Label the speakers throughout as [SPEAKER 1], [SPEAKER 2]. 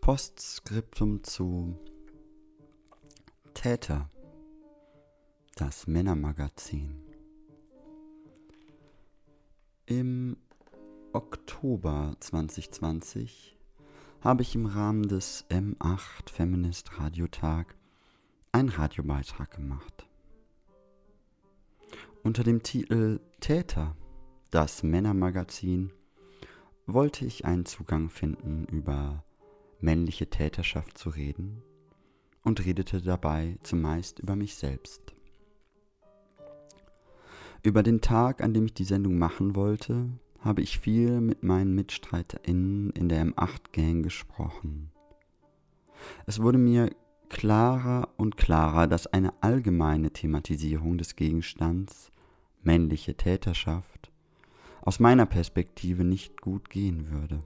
[SPEAKER 1] Postskriptum zu Täter, das Männermagazin. Im Oktober 2020 habe ich im Rahmen des M8 Feminist Radiotag einen Radiobeitrag gemacht. Unter dem Titel Täter, das Männermagazin, wollte ich einen Zugang finden, über männliche Täterschaft zu reden und redete dabei zumeist über mich selbst. Über den Tag, an dem ich die Sendung machen wollte, habe ich viel mit meinen MitstreiterInnen in der M8-Gang gesprochen. Es wurde mir klarer und klarer, dass eine allgemeine Thematisierung des Gegenstands männliche Täterschaft aus meiner Perspektive nicht gut gehen würde.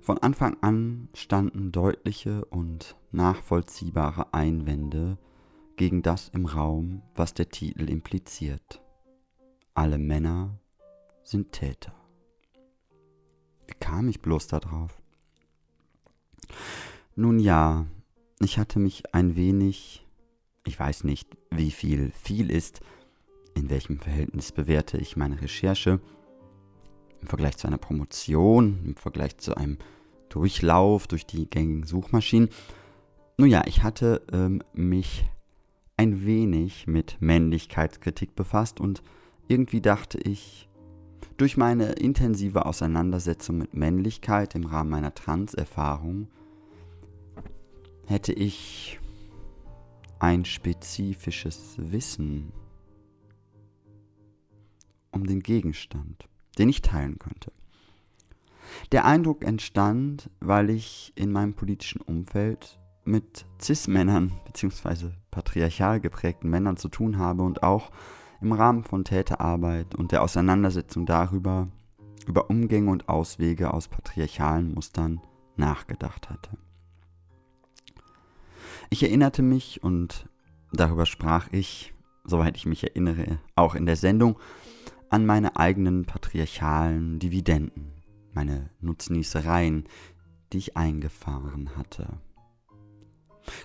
[SPEAKER 1] Von Anfang an standen deutliche und nachvollziehbare Einwände gegen das im Raum, was der Titel impliziert. Alle Männer sind Täter. Wie kam ich bloß darauf? Nun ja, ich hatte mich ein wenig, ich weiß nicht, wie viel viel ist, in welchem Verhältnis bewerte ich meine Recherche, im Vergleich zu einer Promotion, im Vergleich zu einem Durchlauf durch die gängigen Suchmaschinen. Nun ja, ich hatte ähm, mich ein wenig mit Männlichkeitskritik befasst und irgendwie dachte ich, durch meine intensive Auseinandersetzung mit Männlichkeit im Rahmen meiner Trans-Erfahrung hätte ich ein spezifisches Wissen um den Gegenstand, den ich teilen könnte. Der Eindruck entstand, weil ich in meinem politischen Umfeld mit Cis-Männern bzw. patriarchal geprägten Männern zu tun habe und auch im Rahmen von Täterarbeit und der Auseinandersetzung darüber, über Umgänge und Auswege aus patriarchalen Mustern nachgedacht hatte. Ich erinnerte mich, und darüber sprach ich, soweit ich mich erinnere, auch in der Sendung, an meine eigenen patriarchalen Dividenden, meine Nutznießereien, die ich eingefahren hatte.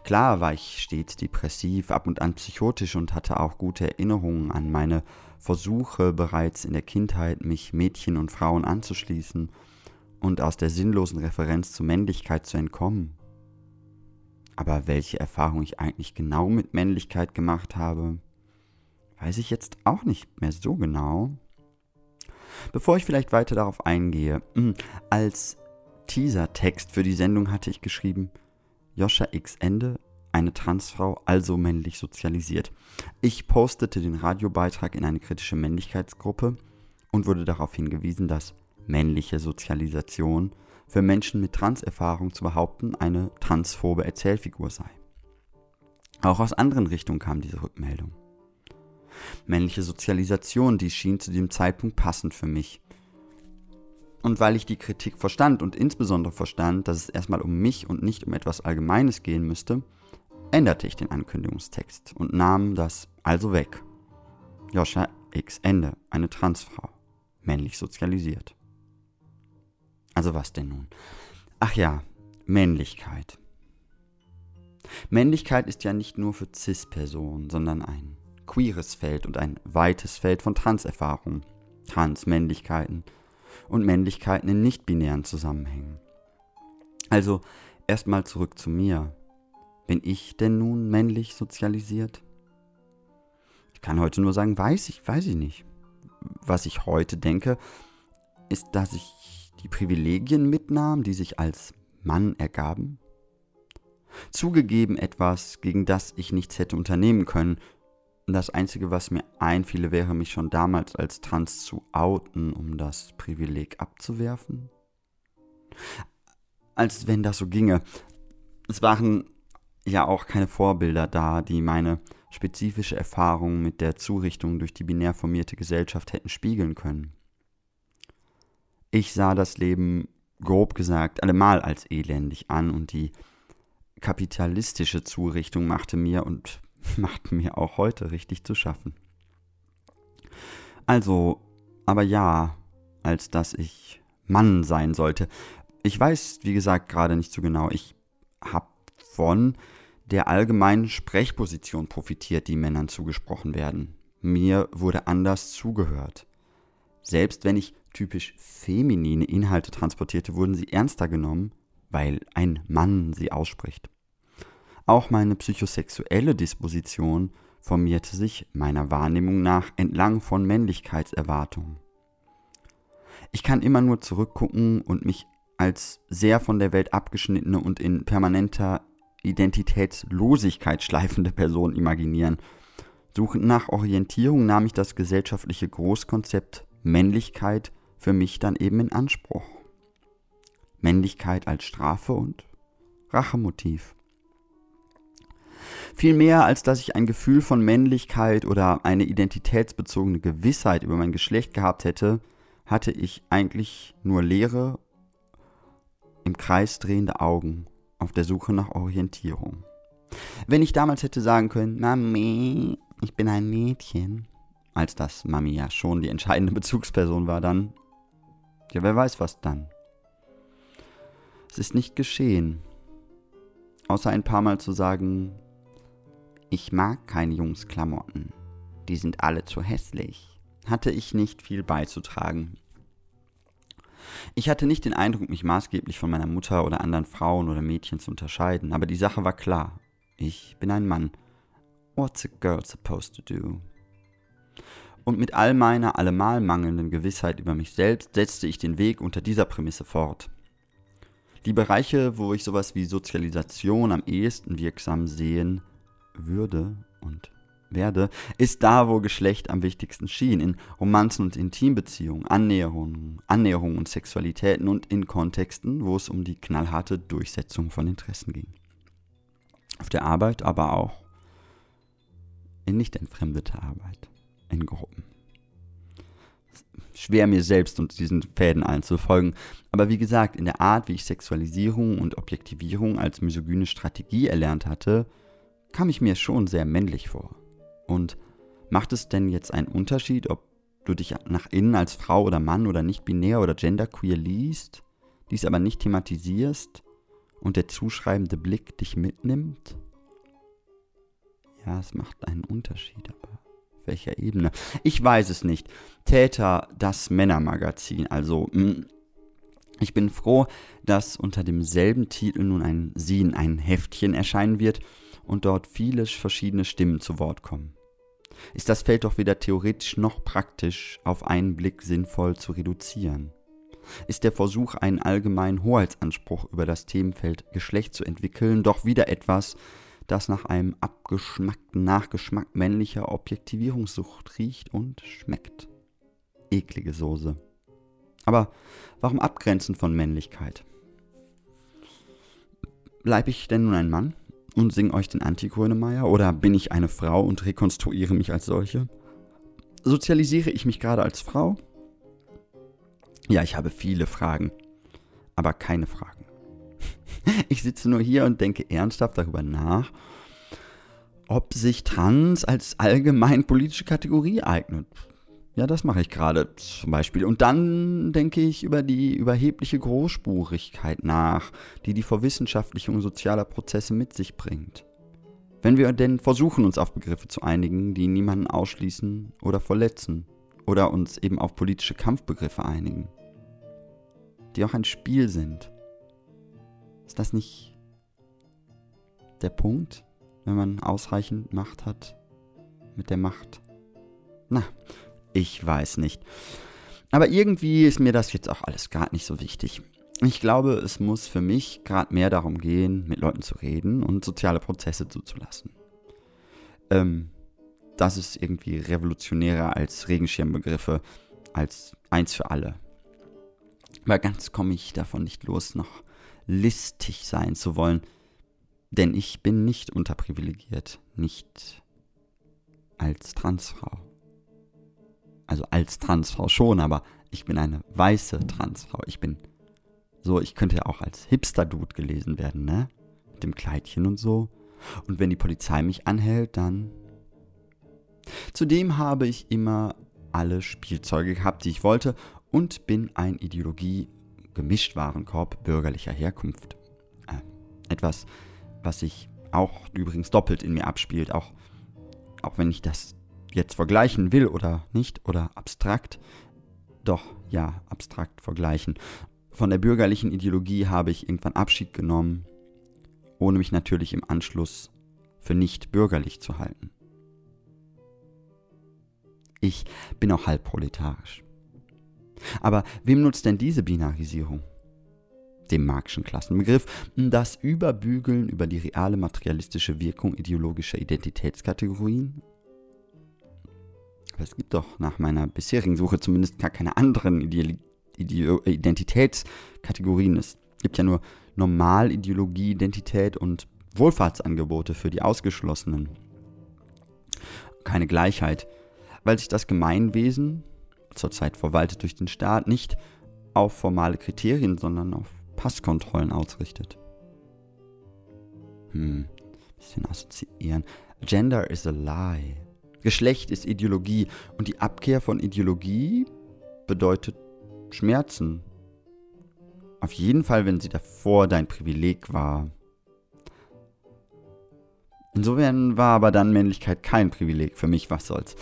[SPEAKER 1] Klar war ich stets depressiv, ab und an psychotisch und hatte auch gute Erinnerungen an meine Versuche bereits in der Kindheit, mich Mädchen und Frauen anzuschließen und aus der sinnlosen Referenz zur Männlichkeit zu entkommen. Aber welche Erfahrung ich eigentlich genau mit Männlichkeit gemacht habe, weiß ich jetzt auch nicht mehr so genau. Bevor ich vielleicht weiter darauf eingehe, hm, als Teaser-Text für die Sendung hatte ich geschrieben, Joscha X Ende, eine Transfrau, also männlich sozialisiert. Ich postete den Radiobeitrag in eine kritische Männlichkeitsgruppe und wurde darauf hingewiesen, dass männliche Sozialisation für Menschen mit Transerfahrung zu behaupten eine transphobe Erzählfigur sei. Auch aus anderen Richtungen kam diese Rückmeldung. Männliche Sozialisation, die schien zu dem Zeitpunkt passend für mich. Und weil ich die Kritik verstand und insbesondere verstand, dass es erstmal um mich und nicht um etwas Allgemeines gehen müsste, änderte ich den Ankündigungstext und nahm das also weg. Joscha X Ende, eine Transfrau, männlich sozialisiert. Also was denn nun? Ach ja, Männlichkeit. Männlichkeit ist ja nicht nur für CIS-Personen, sondern ein queeres Feld und ein weites Feld von Transerfahrungen, Transmännlichkeiten und Männlichkeiten in nicht-binären Zusammenhängen. Also erstmal zurück zu mir. Bin ich denn nun männlich sozialisiert? Ich kann heute nur sagen, weiß ich, weiß ich nicht. Was ich heute denke, ist, dass ich die Privilegien mitnahm, die sich als Mann ergaben. Zugegeben etwas, gegen das ich nichts hätte unternehmen können, das Einzige, was mir einfiele, wäre mich schon damals als trans zu outen, um das Privileg abzuwerfen. Als wenn das so ginge. Es waren ja auch keine Vorbilder da, die meine spezifische Erfahrung mit der Zurichtung durch die binär formierte Gesellschaft hätten spiegeln können. Ich sah das Leben, grob gesagt, allemal als elendig an und die kapitalistische Zurichtung machte mir und macht mir auch heute richtig zu schaffen. Also, aber ja, als dass ich Mann sein sollte. Ich weiß, wie gesagt, gerade nicht so genau. Ich habe von der allgemeinen Sprechposition profitiert, die Männern zugesprochen werden. Mir wurde anders zugehört. Selbst wenn ich typisch feminine Inhalte transportierte, wurden sie ernster genommen, weil ein Mann sie ausspricht. Auch meine psychosexuelle Disposition formierte sich meiner Wahrnehmung nach entlang von Männlichkeitserwartungen. Ich kann immer nur zurückgucken und mich als sehr von der Welt abgeschnittene und in permanenter Identitätslosigkeit schleifende Person imaginieren. Suchend nach Orientierung nahm ich das gesellschaftliche Großkonzept Männlichkeit für mich dann eben in Anspruch. Männlichkeit als Strafe und Rachemotiv. Viel mehr als dass ich ein Gefühl von Männlichkeit oder eine identitätsbezogene Gewissheit über mein Geschlecht gehabt hätte, hatte ich eigentlich nur leere, im Kreis drehende Augen auf der Suche nach Orientierung. Wenn ich damals hätte sagen können, Mami, ich bin ein Mädchen, als dass Mami ja schon die entscheidende Bezugsperson war, dann, ja, wer weiß was dann. Es ist nicht geschehen. Außer ein paar Mal zu sagen, ich mag keine Jungsklamotten, die sind alle zu hässlich, hatte ich nicht viel beizutragen. Ich hatte nicht den Eindruck, mich maßgeblich von meiner Mutter oder anderen Frauen oder Mädchen zu unterscheiden, aber die Sache war klar. Ich bin ein Mann. What's a girl supposed to do? Und mit all meiner allemal mangelnden Gewissheit über mich selbst setzte ich den Weg unter dieser Prämisse fort. Die Bereiche, wo ich sowas wie Sozialisation am ehesten wirksam sehen würde und werde, ist da, wo Geschlecht am wichtigsten schien, in Romanzen und Intimbeziehungen, Annäherungen, Annäherungen und Sexualitäten und in Kontexten, wo es um die knallharte Durchsetzung von Interessen ging. Auf der Arbeit, aber auch in nicht entfremdeter Arbeit, in Gruppen. Schwer mir selbst und diesen Fäden allen zu folgen, aber wie gesagt, in der Art, wie ich Sexualisierung und Objektivierung als misogyne Strategie erlernt hatte, kam ich mir schon sehr männlich vor. Und macht es denn jetzt einen Unterschied, ob du dich nach innen als Frau oder Mann oder nicht binär oder genderqueer liest, dies aber nicht thematisierst und der zuschreibende Blick dich mitnimmt? Ja, es macht einen Unterschied, aber auf welcher Ebene? Ich weiß es nicht. Täter, das Männermagazin, also hm, ich bin froh, dass unter demselben Titel nun ein Sie in ein Heftchen erscheinen wird und dort viele verschiedene Stimmen zu Wort kommen ist das Feld doch weder theoretisch noch praktisch auf einen Blick sinnvoll zu reduzieren. Ist der Versuch, einen allgemeinen Hoheitsanspruch über das Themenfeld Geschlecht zu entwickeln, doch wieder etwas, das nach einem abgeschmackten Nachgeschmack männlicher Objektivierungssucht riecht und schmeckt. Eklige Soße. Aber warum abgrenzen von Männlichkeit? Bleib ich denn nun ein Mann? Und singe euch den Antigrönemeyer? Oder bin ich eine Frau und rekonstruiere mich als solche? Sozialisiere ich mich gerade als Frau? Ja, ich habe viele Fragen, aber keine Fragen. Ich sitze nur hier und denke ernsthaft darüber nach, ob sich Trans als allgemein politische Kategorie eignet. Ja, das mache ich gerade zum Beispiel. Und dann denke ich über die überhebliche Großspurigkeit nach, die die Verwissenschaftlichung sozialer Prozesse mit sich bringt. Wenn wir denn versuchen, uns auf Begriffe zu einigen, die niemanden ausschließen oder verletzen, oder uns eben auf politische Kampfbegriffe einigen, die auch ein Spiel sind. Ist das nicht der Punkt, wenn man ausreichend Macht hat mit der Macht? Na, ich weiß nicht. Aber irgendwie ist mir das jetzt auch alles gerade nicht so wichtig. Ich glaube, es muss für mich gerade mehr darum gehen, mit Leuten zu reden und soziale Prozesse zuzulassen. Ähm, das ist irgendwie revolutionärer als Regenschirmbegriffe, als eins für alle. Aber ganz komme ich davon nicht los, noch listig sein zu wollen, denn ich bin nicht unterprivilegiert, nicht als Transfrau also als Transfrau schon, aber ich bin eine weiße Transfrau. Ich bin so, ich könnte ja auch als Hipster-Dude gelesen werden, ne? Mit dem Kleidchen und so. Und wenn die Polizei mich anhält, dann. Zudem habe ich immer alle Spielzeuge gehabt, die ich wollte und bin ein Ideologie Gemischtwarenkorb bürgerlicher Herkunft. Äh, etwas, was sich auch übrigens doppelt in mir abspielt, auch, auch wenn ich das jetzt vergleichen will oder nicht oder abstrakt. Doch, ja, abstrakt vergleichen. Von der bürgerlichen Ideologie habe ich irgendwann Abschied genommen, ohne mich natürlich im Anschluss für nicht bürgerlich zu halten. Ich bin auch halb proletarisch. Aber wem nutzt denn diese Binarisierung? Dem Marxischen Klassenbegriff, das Überbügeln über die reale materialistische Wirkung ideologischer Identitätskategorien? Aber es gibt doch nach meiner bisherigen Suche zumindest gar keine anderen Ide Ide Identitätskategorien. Es gibt ja nur Normalideologie, Identität und Wohlfahrtsangebote für die Ausgeschlossenen. Keine Gleichheit, weil sich das Gemeinwesen, zurzeit verwaltet durch den Staat, nicht auf formale Kriterien, sondern auf Passkontrollen ausrichtet. Hm, bisschen assoziieren. Gender is a lie. Geschlecht ist Ideologie und die Abkehr von Ideologie bedeutet Schmerzen. Auf jeden Fall, wenn sie davor dein Privileg war. Insofern war aber dann Männlichkeit kein Privileg für mich, was soll's.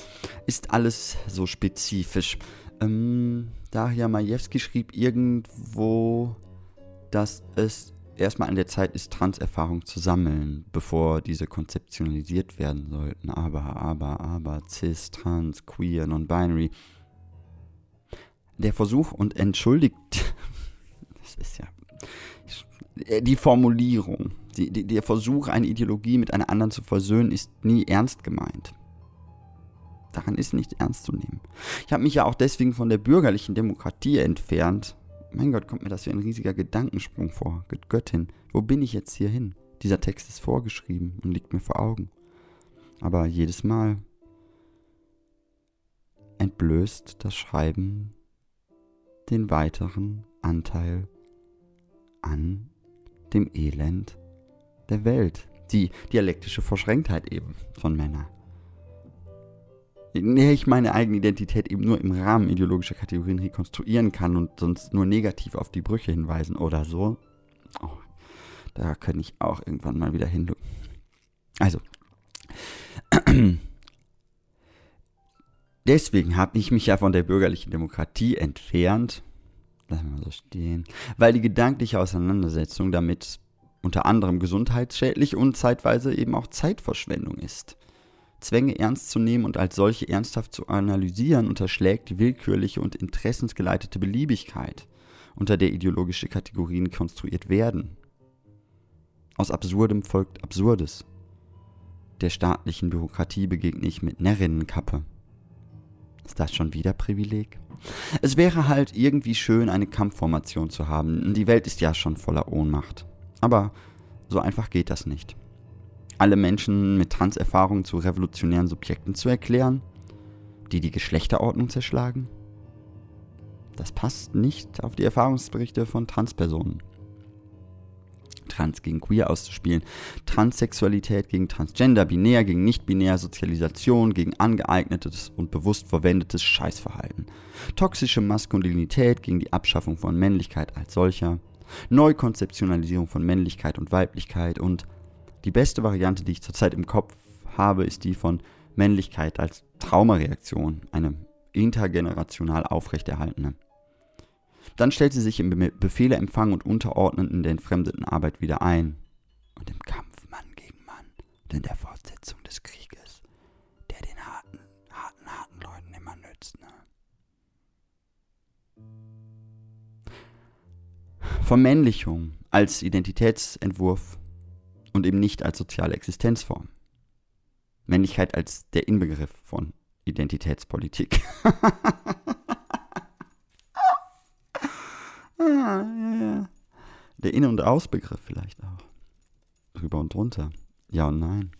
[SPEAKER 1] Ist alles so spezifisch. Ähm, Daria Majewski schrieb irgendwo, dass es erstmal an der Zeit ist, Transerfahrung zu sammeln, bevor diese konzeptionalisiert werden sollten. Aber, aber, aber, cis, trans, queer, non-binary. Der Versuch und entschuldigt, das ist ja die Formulierung die, die, der Versuch, eine Ideologie mit einer anderen zu versöhnen, ist nie ernst gemeint. Daran ist nicht ernst zu nehmen. Ich habe mich ja auch deswegen von der bürgerlichen Demokratie entfernt. Mein Gott, kommt mir das wie ein riesiger Gedankensprung vor. Göttin, wo bin ich jetzt hier hin? Dieser Text ist vorgeschrieben und liegt mir vor Augen. Aber jedes Mal entblößt das Schreiben den weiteren Anteil an dem Elend der Welt. Die dialektische Verschränktheit eben von Männern. In der ich meine eigene Identität eben nur im Rahmen ideologischer Kategorien rekonstruieren kann und sonst nur negativ auf die Brüche hinweisen oder so. Oh, da kann ich auch irgendwann mal wieder hin. Also. Deswegen habe ich mich ja von der bürgerlichen Demokratie entfernt. Lassen wir mal so stehen. Weil die gedankliche Auseinandersetzung damit unter anderem gesundheitsschädlich und zeitweise eben auch Zeitverschwendung ist. Zwänge ernst zu nehmen und als solche ernsthaft zu analysieren, unterschlägt die willkürliche und interessensgeleitete Beliebigkeit, unter der ideologische Kategorien konstruiert werden. Aus Absurdem folgt Absurdes. Der staatlichen Bürokratie begegne ich mit Närrinnenkappe. Ist das schon wieder Privileg? Es wäre halt irgendwie schön, eine Kampfformation zu haben. Die Welt ist ja schon voller Ohnmacht. Aber so einfach geht das nicht. Alle Menschen mit Transerfahrung zu revolutionären Subjekten zu erklären, die die Geschlechterordnung zerschlagen? Das passt nicht auf die Erfahrungsberichte von Transpersonen. Trans gegen Queer auszuspielen, Transsexualität gegen Transgender, binär gegen nicht-binär, Sozialisation gegen angeeignetes und bewusst verwendetes Scheißverhalten, toxische Maskulinität gegen die Abschaffung von Männlichkeit als solcher, Neukonzeptionalisierung von Männlichkeit und Weiblichkeit und die beste Variante, die ich zurzeit im Kopf habe, ist die von Männlichkeit als Traumareaktion, eine intergenerational aufrechterhaltene. Dann stellt sie sich im Be Befehle empfangen und unterordnen in der entfremdeten Arbeit wieder ein und im Kampf Mann gegen Mann und in der Fortsetzung des Krieges, der den harten, harten, harten Leuten immer nützt. Ne? Vermännlichung als Identitätsentwurf und eben nicht als soziale Existenzform. Männlichkeit als der Inbegriff von Identitätspolitik. Ah, der In- und Ausbegriff vielleicht auch. Drüber und drunter. Ja und nein.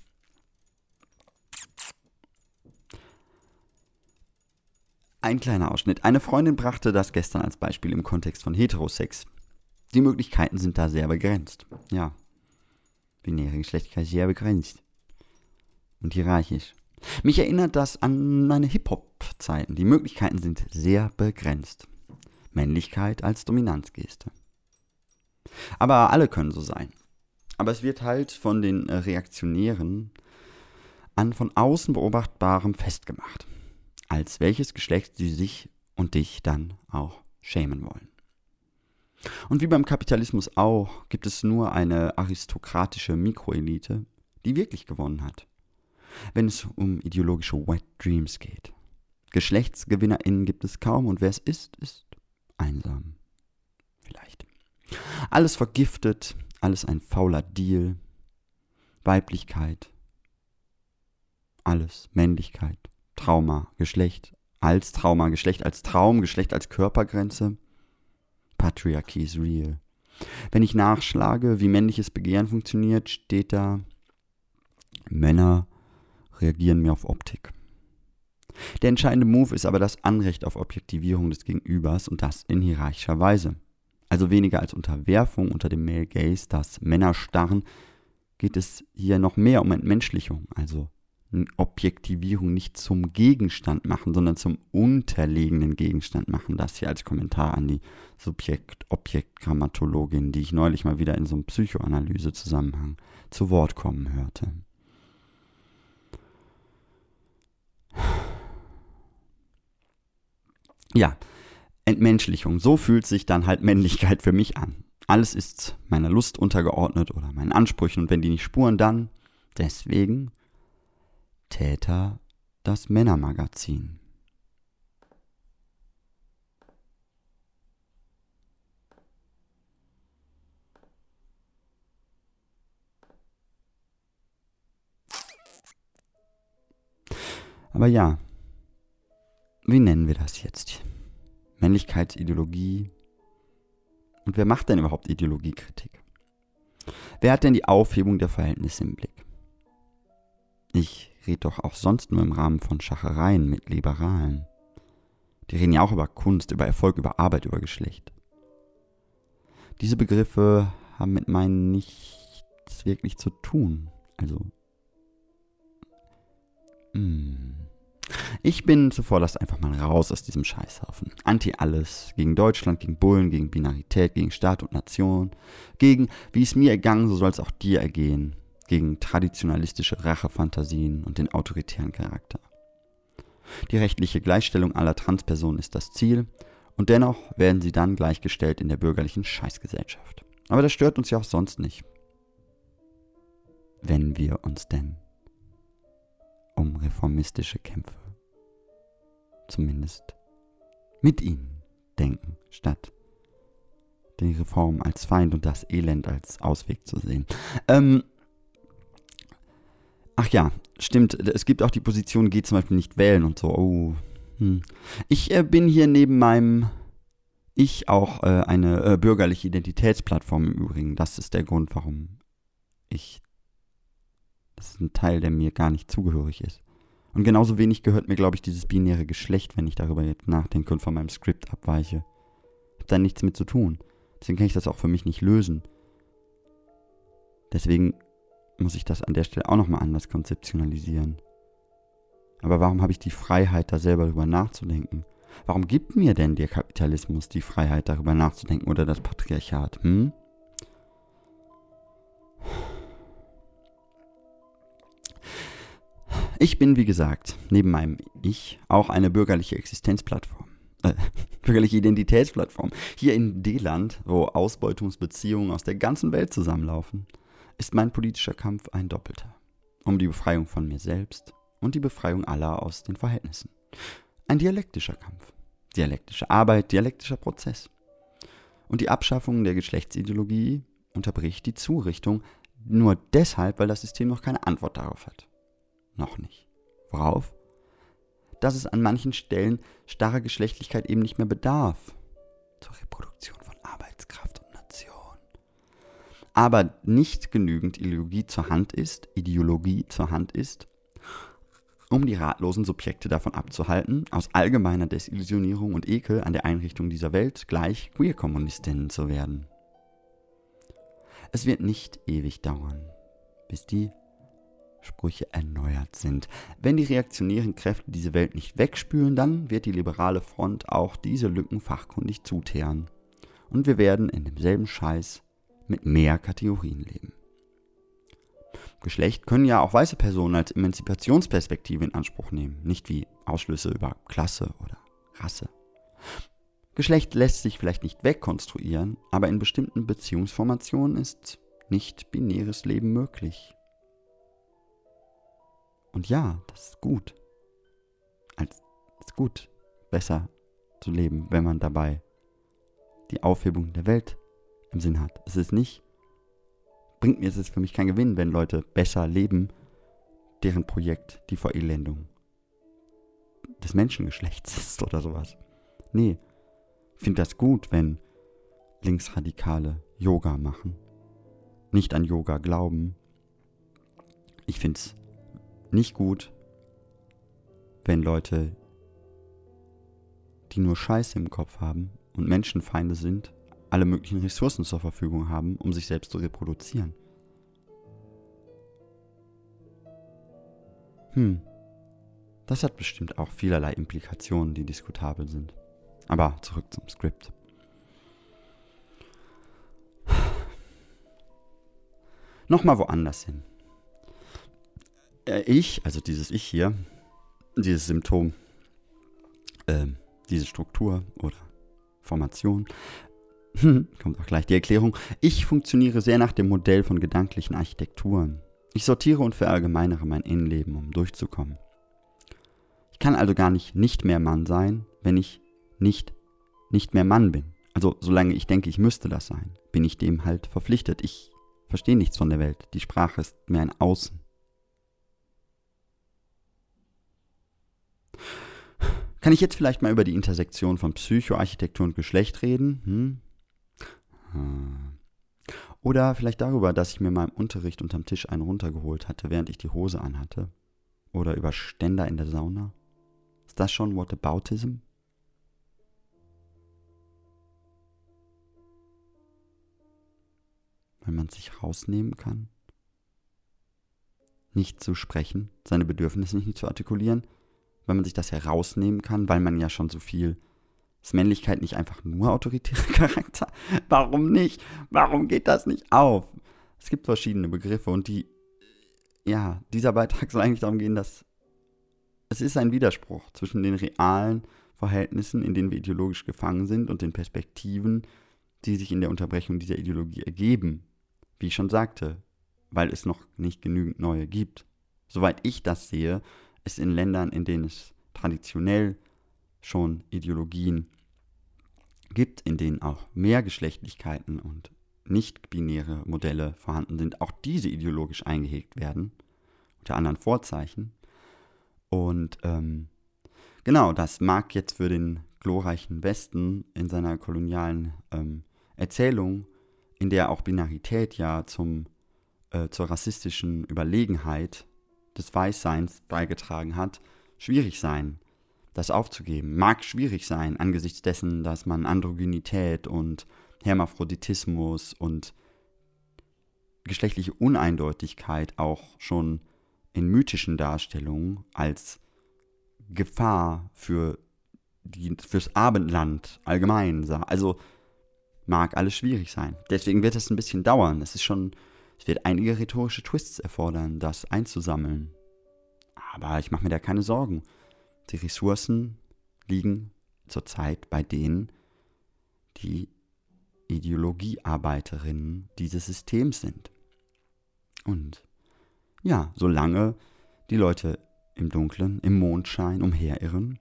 [SPEAKER 1] Ein kleiner Ausschnitt. Eine Freundin brachte das gestern als Beispiel im Kontext von Heterosex. Die Möglichkeiten sind da sehr begrenzt. Ja. Binäre Geschlechtlichkeit sehr begrenzt. Und hierarchisch. Mich erinnert das an meine Hip-Hop-Zeiten. Die Möglichkeiten sind sehr begrenzt. Männlichkeit als Dominanzgeste. Aber alle können so sein. Aber es wird halt von den Reaktionären an von außen beobachtbarem festgemacht, als welches Geschlecht sie sich und dich dann auch schämen wollen. Und wie beim Kapitalismus auch, gibt es nur eine aristokratische Mikroelite, die wirklich gewonnen hat, wenn es um ideologische Wet Dreams geht. GeschlechtsgewinnerInnen gibt es kaum und wer es ist, ist einsam. Vielleicht. Alles vergiftet, alles ein fauler Deal. Weiblichkeit. Alles. Männlichkeit. Trauma. Geschlecht als Trauma. Geschlecht als Traum. Geschlecht als Körpergrenze. Patriarchy is real. Wenn ich nachschlage, wie männliches Begehren funktioniert, steht da, Männer reagieren mehr auf Optik. Der entscheidende Move ist aber das Anrecht auf Objektivierung des Gegenübers und das in hierarchischer Weise. Also weniger als Unterwerfung unter dem Male Gaze, das Männer starren, geht es hier noch mehr um Entmenschlichung, also Objektivierung nicht zum Gegenstand machen, sondern zum unterlegenen Gegenstand machen. Das hier als Kommentar an die Subjekt-Objekt-Grammatologin, die ich neulich mal wieder in so einem Psychoanalyse-Zusammenhang zu Wort kommen hörte. Ja, Entmenschlichung. So fühlt sich dann halt Männlichkeit für mich an. Alles ist meiner Lust untergeordnet oder meinen Ansprüchen und wenn die nicht spuren, dann deswegen Täter das Männermagazin. Aber ja, wie nennen wir das jetzt? Männlichkeitsideologie? Und wer macht denn überhaupt Ideologiekritik? Wer hat denn die Aufhebung der Verhältnisse im Blick? Ich rede doch auch sonst nur im Rahmen von Schachereien mit Liberalen. Die reden ja auch über Kunst, über Erfolg, über Arbeit, über Geschlecht. Diese Begriffe haben mit meinen nichts wirklich zu tun. Also. Hm. Ich bin zuvor, lasst einfach mal raus aus diesem Scheißhaufen. Anti alles. Gegen Deutschland, gegen Bullen, gegen Binarität, gegen Staat und Nation. Gegen, wie es mir ergangen, so soll es auch dir ergehen gegen traditionalistische Rachefantasien und den autoritären Charakter. Die rechtliche Gleichstellung aller Transpersonen ist das Ziel, und dennoch werden sie dann gleichgestellt in der bürgerlichen Scheißgesellschaft. Aber das stört uns ja auch sonst nicht. Wenn wir uns denn um reformistische Kämpfe zumindest mit ihnen denken, statt die Reform als Feind und das Elend als Ausweg zu sehen. Ähm, Ach ja, stimmt. Es gibt auch die Position, geht zum Beispiel nicht wählen und so. Oh. Hm. Ich äh, bin hier neben meinem Ich auch äh, eine äh, bürgerliche Identitätsplattform im Übrigen. Das ist der Grund, warum ich. Das ist ein Teil, der mir gar nicht zugehörig ist. Und genauso wenig gehört mir, glaube ich, dieses binäre Geschlecht, wenn ich darüber jetzt nachdenke und von meinem Skript abweiche. Ich habe da nichts mit zu tun. Deswegen kann ich das auch für mich nicht lösen. Deswegen muss ich das an der Stelle auch nochmal anders konzeptionalisieren. Aber warum habe ich die Freiheit, da selber drüber nachzudenken? Warum gibt mir denn der Kapitalismus die Freiheit, darüber nachzudenken oder das Patriarchat? Hm? Ich bin, wie gesagt, neben meinem Ich auch eine bürgerliche Existenzplattform. Äh, bürgerliche Identitätsplattform. Hier in D-Land, wo Ausbeutungsbeziehungen aus der ganzen Welt zusammenlaufen ist mein politischer Kampf ein doppelter. Um die Befreiung von mir selbst und die Befreiung aller aus den Verhältnissen. Ein dialektischer Kampf. Dialektische Arbeit, dialektischer Prozess. Und die Abschaffung der Geschlechtsideologie unterbricht die Zurichtung nur deshalb, weil das System noch keine Antwort darauf hat. Noch nicht. Worauf? Dass es an manchen Stellen starrer Geschlechtlichkeit eben nicht mehr bedarf. Zur Reproduktion von Arbeitskraft aber nicht genügend Ideologie zur Hand ist, Ideologie zur Hand ist, um die ratlosen Subjekte davon abzuhalten, aus allgemeiner Desillusionierung und Ekel an der Einrichtung dieser Welt gleich Queer-Kommunistinnen zu werden. Es wird nicht ewig dauern, bis die Sprüche erneuert sind. Wenn die reaktionären Kräfte diese Welt nicht wegspülen, dann wird die liberale Front auch diese Lücken fachkundig zuteeren. Und wir werden in demselben Scheiß mit mehr Kategorien leben. Geschlecht können ja auch weiße Personen als Emanzipationsperspektive in Anspruch nehmen, nicht wie Ausschlüsse über Klasse oder Rasse. Geschlecht lässt sich vielleicht nicht wegkonstruieren, aber in bestimmten Beziehungsformationen ist nicht binäres Leben möglich. Und ja, das ist gut. Als ist gut, besser zu leben, wenn man dabei die Aufhebung der Welt im Sinn hat. Es ist nicht, bringt mir es ist für mich kein Gewinn, wenn Leute besser leben, deren Projekt die Verelendung des Menschengeschlechts ist oder sowas. Nee, finde das gut, wenn Linksradikale Yoga machen, nicht an Yoga glauben. Ich finde es nicht gut, wenn Leute, die nur Scheiße im Kopf haben und Menschenfeinde sind, alle möglichen Ressourcen zur Verfügung haben, um sich selbst zu reproduzieren. Hm. Das hat bestimmt auch vielerlei Implikationen, die diskutabel sind. Aber zurück zum Skript. Nochmal woanders hin. Äh, ich, also dieses Ich hier, dieses Symptom, äh, diese Struktur oder Formation, kommt auch gleich die Erklärung. Ich funktioniere sehr nach dem Modell von gedanklichen Architekturen. Ich sortiere und verallgemeinere mein Innenleben, um durchzukommen. Ich kann also gar nicht nicht mehr Mann sein, wenn ich nicht nicht mehr Mann bin. Also solange ich denke, ich müsste das sein, bin ich dem halt verpflichtet. Ich verstehe nichts von der Welt. Die Sprache ist mir ein Außen. Kann ich jetzt vielleicht mal über die Intersektion von Psychoarchitektur und Geschlecht reden? Hm? Hm. Oder vielleicht darüber, dass ich mir mal im Unterricht unterm Tisch einen runtergeholt hatte, während ich die Hose anhatte? Oder über Ständer in der Sauna? Ist das schon Whataboutism? Wenn man sich rausnehmen kann? Nicht zu sprechen, seine Bedürfnisse nicht zu artikulieren, wenn man sich das herausnehmen kann, weil man ja schon so viel. Ist Männlichkeit nicht einfach nur autoritärer Charakter? Warum nicht? Warum geht das nicht auf? Es gibt verschiedene Begriffe und die, ja, dieser Beitrag soll eigentlich darum gehen, dass es ist ein Widerspruch zwischen den realen Verhältnissen, in denen wir ideologisch gefangen sind und den Perspektiven, die sich in der Unterbrechung dieser Ideologie ergeben. Wie ich schon sagte, weil es noch nicht genügend neue gibt. Soweit ich das sehe, ist in Ländern, in denen es traditionell schon Ideologien gibt, in denen auch mehr Geschlechtlichkeiten und nicht-binäre Modelle vorhanden sind, auch diese ideologisch eingehegt werden, unter anderen Vorzeichen. Und ähm, genau, das mag jetzt für den glorreichen Westen in seiner kolonialen ähm, Erzählung, in der auch Binarität ja zum, äh, zur rassistischen Überlegenheit des Weißseins beigetragen hat, schwierig sein, das aufzugeben. Mag schwierig sein, angesichts dessen, dass man Androgynität und Hermaphroditismus und geschlechtliche Uneindeutigkeit auch schon in mythischen Darstellungen als Gefahr für die, fürs Abendland allgemein sah. Also mag alles schwierig sein. Deswegen wird es ein bisschen dauern. Es ist schon es wird einige rhetorische Twists erfordern, das einzusammeln. Aber ich mache mir da keine Sorgen. Die Ressourcen liegen zurzeit bei denen, die Ideologiearbeiterinnen dieses Systems sind. Und ja, solange die Leute im Dunkeln, im Mondschein umherirren,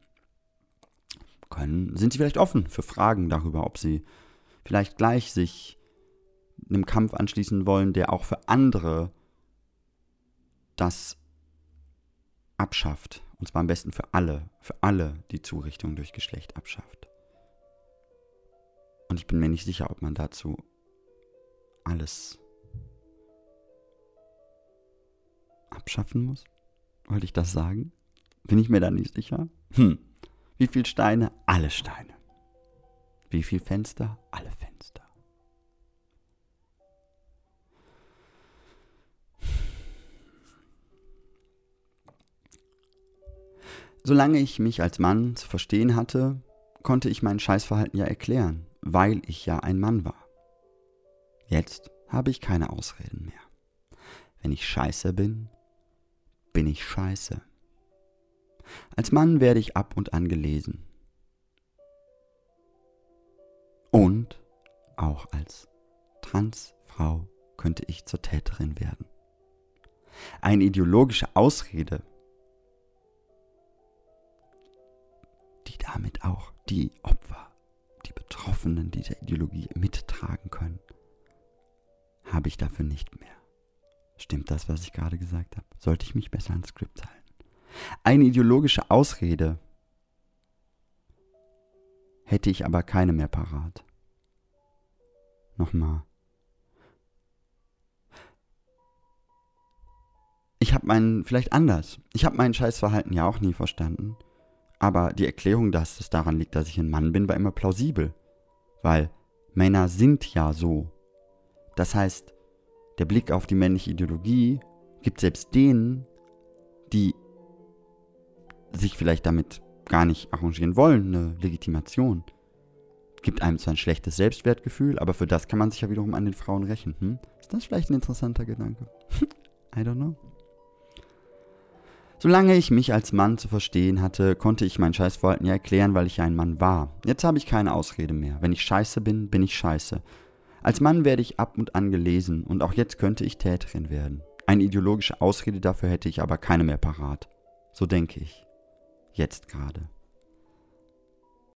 [SPEAKER 1] können, sind sie vielleicht offen für Fragen darüber, ob sie vielleicht gleich sich einem Kampf anschließen wollen, der auch für andere das abschafft. Und zwar am besten für alle, für alle die Zurichtung durch Geschlecht abschafft. Und ich bin mir nicht sicher, ob man dazu alles abschaffen muss. Wollte ich das sagen? Bin ich mir da nicht sicher? Hm. Wie viele Steine? Alle Steine. Wie viele Fenster? Alle Fenster. Solange ich mich als Mann zu verstehen hatte, konnte ich mein Scheißverhalten ja erklären, weil ich ja ein Mann war. Jetzt habe ich keine Ausreden mehr. Wenn ich scheiße bin, bin ich scheiße. Als Mann werde ich ab und an gelesen. Und auch als Transfrau könnte ich zur Täterin werden. Eine ideologische Ausrede, damit auch die Opfer, die Betroffenen dieser Ideologie mittragen können, habe ich dafür nicht mehr. Stimmt das, was ich gerade gesagt habe? Sollte ich mich besser ans Skript halten? Eine ideologische Ausrede hätte ich aber keine mehr parat. Nochmal. Ich habe meinen, vielleicht anders, ich habe mein Scheißverhalten ja auch nie verstanden. Aber die Erklärung, dass es daran liegt, dass ich ein Mann bin, war immer plausibel. Weil Männer sind ja so. Das heißt, der Blick auf die männliche Ideologie gibt selbst denen, die sich vielleicht damit gar nicht arrangieren wollen, eine Legitimation. Gibt einem zwar ein schlechtes Selbstwertgefühl, aber für das kann man sich ja wiederum an den Frauen rächen. Hm? Ist das vielleicht ein interessanter Gedanke? I don't know. Solange ich mich als Mann zu verstehen hatte, konnte ich mein Scheißverhalten ja erklären, weil ich ein Mann war. Jetzt habe ich keine Ausrede mehr. Wenn ich scheiße bin, bin ich scheiße. Als Mann werde ich ab und an gelesen und auch jetzt könnte ich Täterin werden. Eine ideologische Ausrede dafür hätte ich aber keine mehr parat. So denke ich. Jetzt gerade.